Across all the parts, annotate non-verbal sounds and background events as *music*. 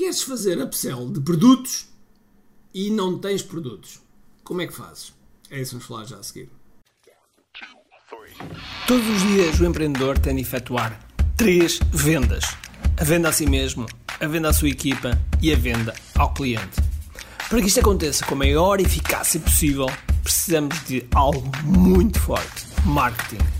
Queres fazer upsell de produtos e não tens produtos. Como é que fazes? É isso que vamos falar já a seguir. Todos os dias o empreendedor tem de efetuar três vendas: a venda a si mesmo, a venda à sua equipa e a venda ao cliente. Para que isto aconteça com a maior eficácia possível, precisamos de algo muito forte: marketing.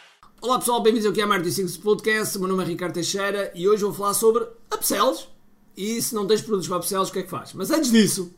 Olá pessoal, bem-vindos ao QI Marketing Secrets Podcast. O meu nome é Ricardo Teixeira e hoje vou falar sobre upsells. E se não tens produtos para upsells, o que é que faz? Mas antes disso,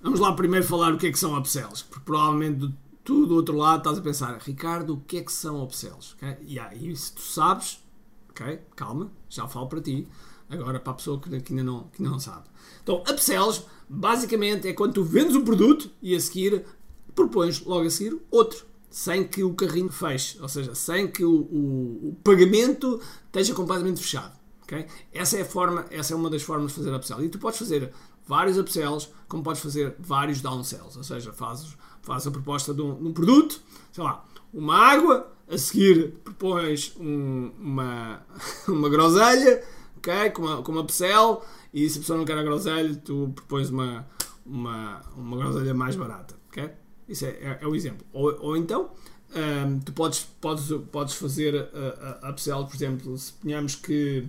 vamos lá primeiro falar o que é que são upsells. Porque provavelmente tu do outro lado estás a pensar, Ricardo, o que é que são upsells? Okay? E aí, se tu sabes, ok, calma, já falo para ti. Agora para a pessoa que, ainda, não, que ainda não sabe. Então, upsells basicamente é quando tu vendes um produto e a seguir propões logo a seguir outro. Sem que o carrinho feche, ou seja, sem que o, o, o pagamento esteja completamente fechado. Okay? Essa é a forma, essa é uma das formas de fazer upsell. E tu podes fazer vários upsells, como podes fazer vários downsells, ou seja, fazes, fazes a proposta de um, de um produto, sei lá, uma água, a seguir propões um, uma, *laughs* uma groselha, ok, com uma, com uma upsell, e se a pessoa não quer a groselha, tu propões uma, uma, uma groselha mais barata, ok? Isso é, é, é o exemplo. Ou, ou então, um, tu podes, podes, podes fazer a, a, upsell, por exemplo, se ponhamos que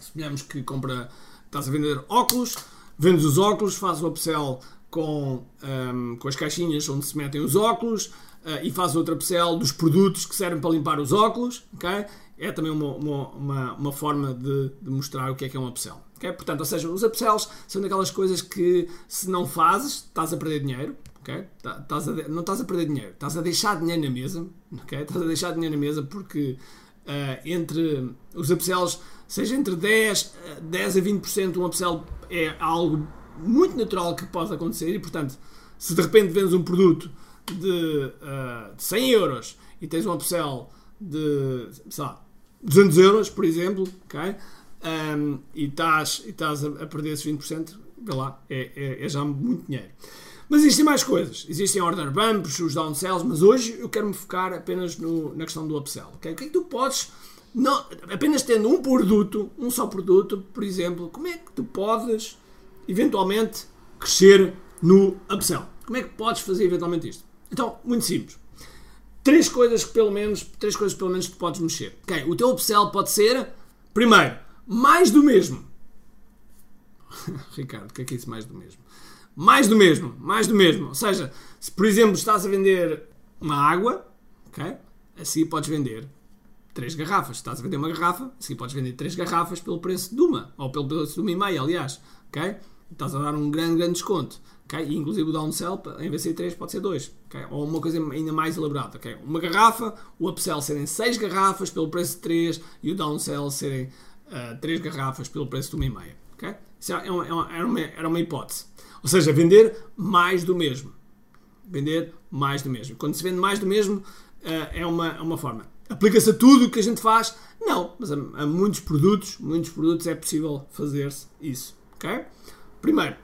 suponhamos que compra, estás a vender óculos, vendes os óculos, fazes o upsell com, um, com as caixinhas onde se metem os óculos uh, e fazes outra upsell dos produtos que servem para limpar os óculos, ok? É também uma, uma, uma, uma forma de, de, mostrar o que é que é um upsell. Okay? Portanto, ou seja, os upsells são daquelas coisas que se não fazes, estás a perder dinheiro, Okay? Tá, estás a, não estás a perder dinheiro, estás a deixar dinheiro na mesa, okay? estás a deixar dinheiro na mesa porque uh, entre os upsells seja entre 10, 10 a 20% um upsell é algo muito natural que pode acontecer e, portanto, se de repente vendes um produto de, uh, de 100 euros e tens um upsell de, sei lá, 200 euros, por exemplo, ok? Um, e estás, e estás a, a perder esses 20%, vê lá, é, é, é já muito dinheiro. Mas existem mais coisas. Existem order bumps, os downsells, mas hoje eu quero me focar apenas no, na questão do upsell. Okay? O que é que tu podes não, apenas tendo um produto, um só produto, por exemplo, como é que tu podes eventualmente crescer no upsell? Como é que podes fazer eventualmente isto? Então, muito simples. Três coisas que pelo menos, três coisas pelo menos tu podes mexer. O teu upsell pode ser, primeiro, mais do mesmo. *laughs* Ricardo, o que é que é isso mais do mesmo? mais do mesmo, mais do mesmo. Ou seja, se por exemplo estás a vender uma água, ok? Assim podes vender três garrafas. Se estás a vender uma garrafa, assim podes vender três garrafas pelo preço de uma, ou pelo preço de uma e meia, aliás, ok? Estás a dar um grande, grande desconto. ok? E, inclusive o downsell, em vez de ser 3, pode ser 2. ok? Ou uma coisa ainda mais elaborada. ok? Uma garrafa, o upsell serem 6 garrafas pelo preço de 3 e o downsell serem eh, uh, 3 garrafas pelo preço de 1,5. Okay? Isso é é, é uma, era, uma, era uma hipótese. Ou seja, vender mais do mesmo. Vender mais do mesmo. Quando se vende mais do mesmo, eh, é, uma, é uma forma. Aplica-se a tudo o que a gente faz? Não, mas a, a muitos produtos, muitos produtos é possível fazer-se isso. Okay? Primeiro.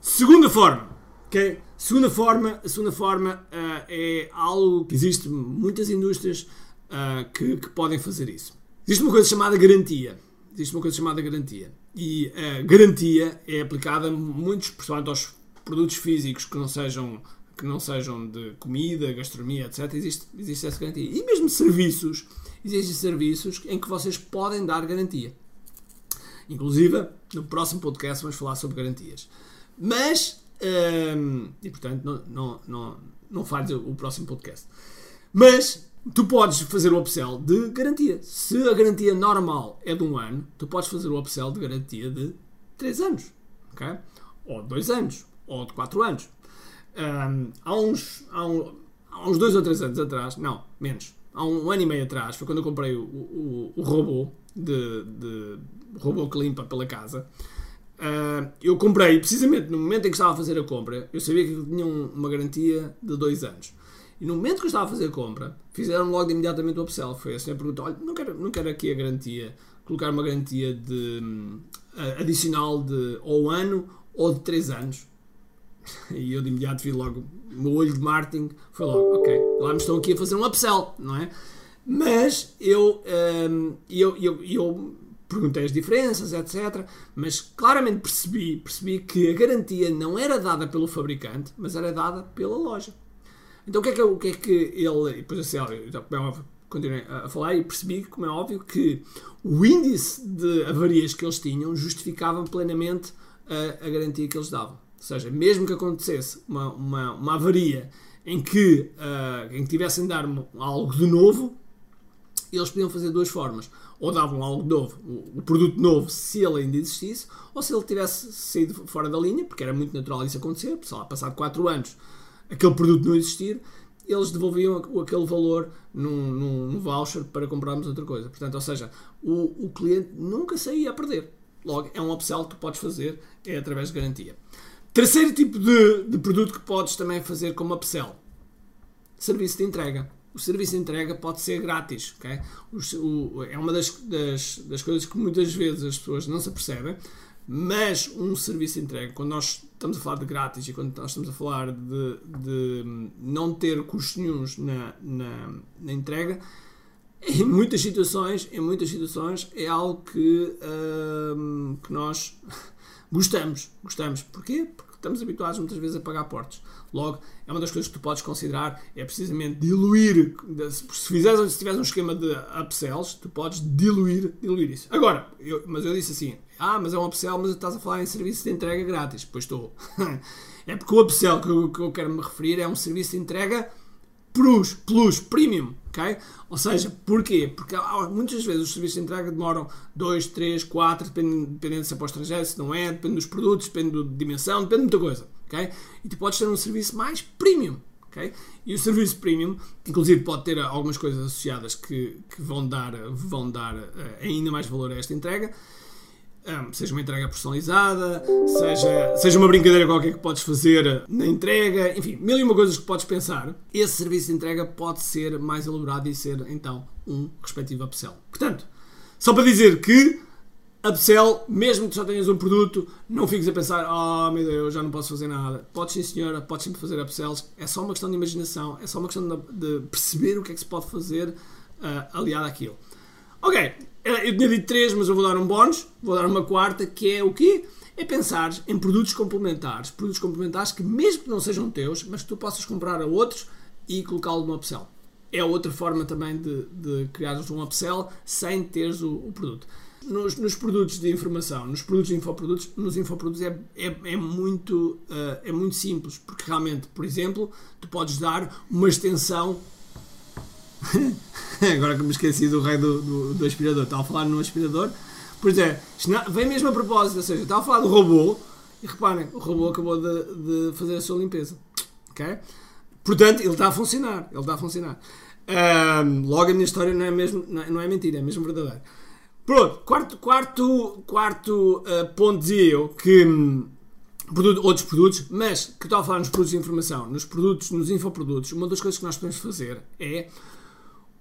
Segunda forma. Okay? Segunda forma, a segunda forma uh, é algo que existe muitas indústrias uh, que, que podem fazer isso. Existe uma coisa chamada garantia. Existe uma coisa chamada garantia. E a garantia é aplicada a muitos, principalmente aos produtos físicos que não sejam que não sejam de comida, gastronomia, etc., existe, existe essa garantia. E mesmo serviços, existem serviços em que vocês podem dar garantia. Inclusive, no próximo podcast vamos falar sobre garantias. Mas, hum, e portanto, não, não, não, não faz o próximo podcast. Mas, tu podes fazer o upsell de garantia. Se a garantia normal é de um ano, tu podes fazer o upsell de garantia de 3 anos. Okay? Ou de 2 anos. Ou de 4 anos. Um, há, uns, há, um, há uns dois ou três anos atrás, não, menos, há um ano e meio atrás, foi quando eu comprei o, o, o robô de, de, robô que limpa pela casa. Uh, eu comprei, precisamente no momento em que estava a fazer a compra, eu sabia que tinha uma garantia de dois anos. E no momento que eu estava a fazer a compra, fizeram logo de imediatamente o upsell. Foi assim a pergunta: olha, não quero, não quero aqui a garantia, colocar uma garantia de, uh, adicional de ou um ano ou de três anos. *laughs* E eu de imediato vi logo, o meu olho de marketing foi logo: ok, lá me estão aqui a fazer um upsell, não é? Mas eu, um, eu, eu, eu perguntei as diferenças, etc. Mas claramente percebi, percebi que a garantia não era dada pelo fabricante, mas era dada pela loja. Então o que é que, o que, é que ele. Depois assim, como é óbvio, continuei a falar e percebi, como é óbvio, que o índice de avarias que eles tinham justificava plenamente a, a garantia que eles davam. Ou seja, mesmo que acontecesse uma, uma, uma avaria em que, uh, em que tivessem de dar algo de novo, eles podiam fazer duas formas ou davam algo novo, o, produto novo, se ele ainda existisse, ou se ele tivesse saído fora da linha, porque era muito natural isso acontecer, sei lá, passado 4 anos, aquele produto não existir, eles devolviam aquele valor num, num, voucher para comprarmos outra coisa. Portanto, ou seja, o, o cliente nunca saía a perder. Logo, é um upsell que tu podes fazer, é através de garantia. Terceiro tipo de, de produto que podes também fazer como upsell: serviço de entrega o serviço de entrega pode ser grátis. Okay? O, o, é uma das, das, das, coisas que muitas vezes as pessoas não se apercebem, mas um serviço entrega, quando nós estamos a falar de grátis e quando nós estamos a falar de, de não ter custos nenhums na, na, na, entrega, em muitas situações, em muitas situações é algo que, hum, que nós gostamos. Gostamos. Porquê? Porque estamos habituados muitas vezes a pagar portos. Logo, é uma das coisas que tu podes considerar, é precisamente diluir, se fizeres, se tiveres um esquema de upsells, tu podes diluir, diluir isso. Agora, eu, mas eu disse assim, ah, mas é um upsell, mas estás a falar em serviço de entrega grátis. Pois estou. *laughs* é porque o upsell que eu, que eu quero me referir é um serviço de entrega plus, plus, premium, ok? Ou seja, porquê? Porque muitas vezes os serviços de entrega demoram 2, 3, 4, dependendo se é para o estrangeiro, se não é, depende dos produtos, depende da dimensão, depende de muita coisa, ok? E tu podes ter um serviço mais premium, ok? E o serviço premium, inclusive pode ter algumas coisas associadas que, que vão dar, vão dar uh, ainda mais valor a esta entrega, um, seja uma entrega personalizada, seja, seja uma brincadeira qualquer que podes fazer na entrega, enfim, mil e uma coisas que podes pensar, esse serviço de entrega pode ser mais elaborado e ser então um respectivo upsell. Portanto, só para dizer que upsell, mesmo que só tenhas um produto, não fiques a pensar, oh meu Deus, já não posso fazer nada. Podes sim senhora, podes sempre fazer upsells, é só uma questão de imaginação, é só uma questão de, de perceber o que é que se pode fazer uh, aliado àquilo. Ok, eu tinha dito três, mas eu vou dar um bónus, vou dar uma quarta, que é o quê? É pensar em produtos complementares. Produtos complementares que, mesmo que não sejam teus, mas que tu possas comprar a outros e colocá-lo no upsell. É outra forma também de, de criares um upsell sem teres o, o produto. Nos, nos, produtos de informação, nos produtos de infoprodutos, nos infoprodutos é, é, é muito, uh, é muito simples, porque realmente, por exemplo, tu podes dar uma extensão *laughs* Agora que me esqueci do rei do, do, do aspirador. Estava a falar no aspirador. Pois é, vem mesmo a propósito. Ou seja, estava a falar do robô. E reparem, o robô acabou de, de fazer a sua limpeza. Ok? Portanto, ele está a funcionar. Ele está a funcionar. Um, logo a minha história não é, mesmo, é, não é mentira, é mesmo verdadeiro. Pronto, quarto, quarto, quarto uh, ponto dizia eu que hum, produto, outros produtos, mas que a falar nos produtos de informação, nos produtos, nos infoprodutos, uma das coisas que nós podemos fazer é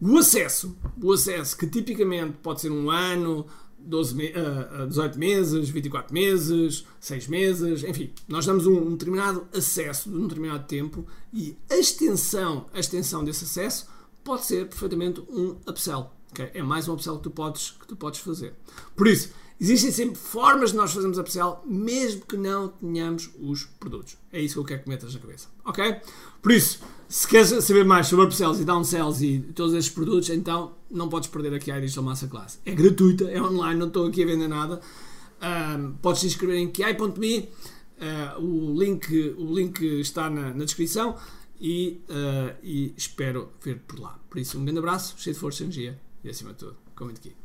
o acesso, o acesso que tipicamente pode ser um ano, 12 me uh, 18 meses, 24 meses, 6 meses, enfim, nós damos um, um, determinado acesso de um determinado tempo e a extensão, a extensão desse acesso pode ser perfeitamente um upsell. Okay? É mais um upsell que tu, podes, que tu podes fazer. Por isso, existem sempre formas de nós fazermos upsell, mesmo que não tenhamos os produtos. É isso que eu quero que metas na cabeça. Ok? Por isso, se queres saber mais sobre upsells e downsells e todos estes produtos, então não podes perder aqui a Digital Masterclass. É gratuita, é online, não estou aqui a vender nada. Um, podes te inscrever em ki.me, uh, ah, o, link, o link está na, na descrição e, uh, e espero ver por lá. Por isso, um grande abraço, cheio de força energia e acima de tudo, comente aqui.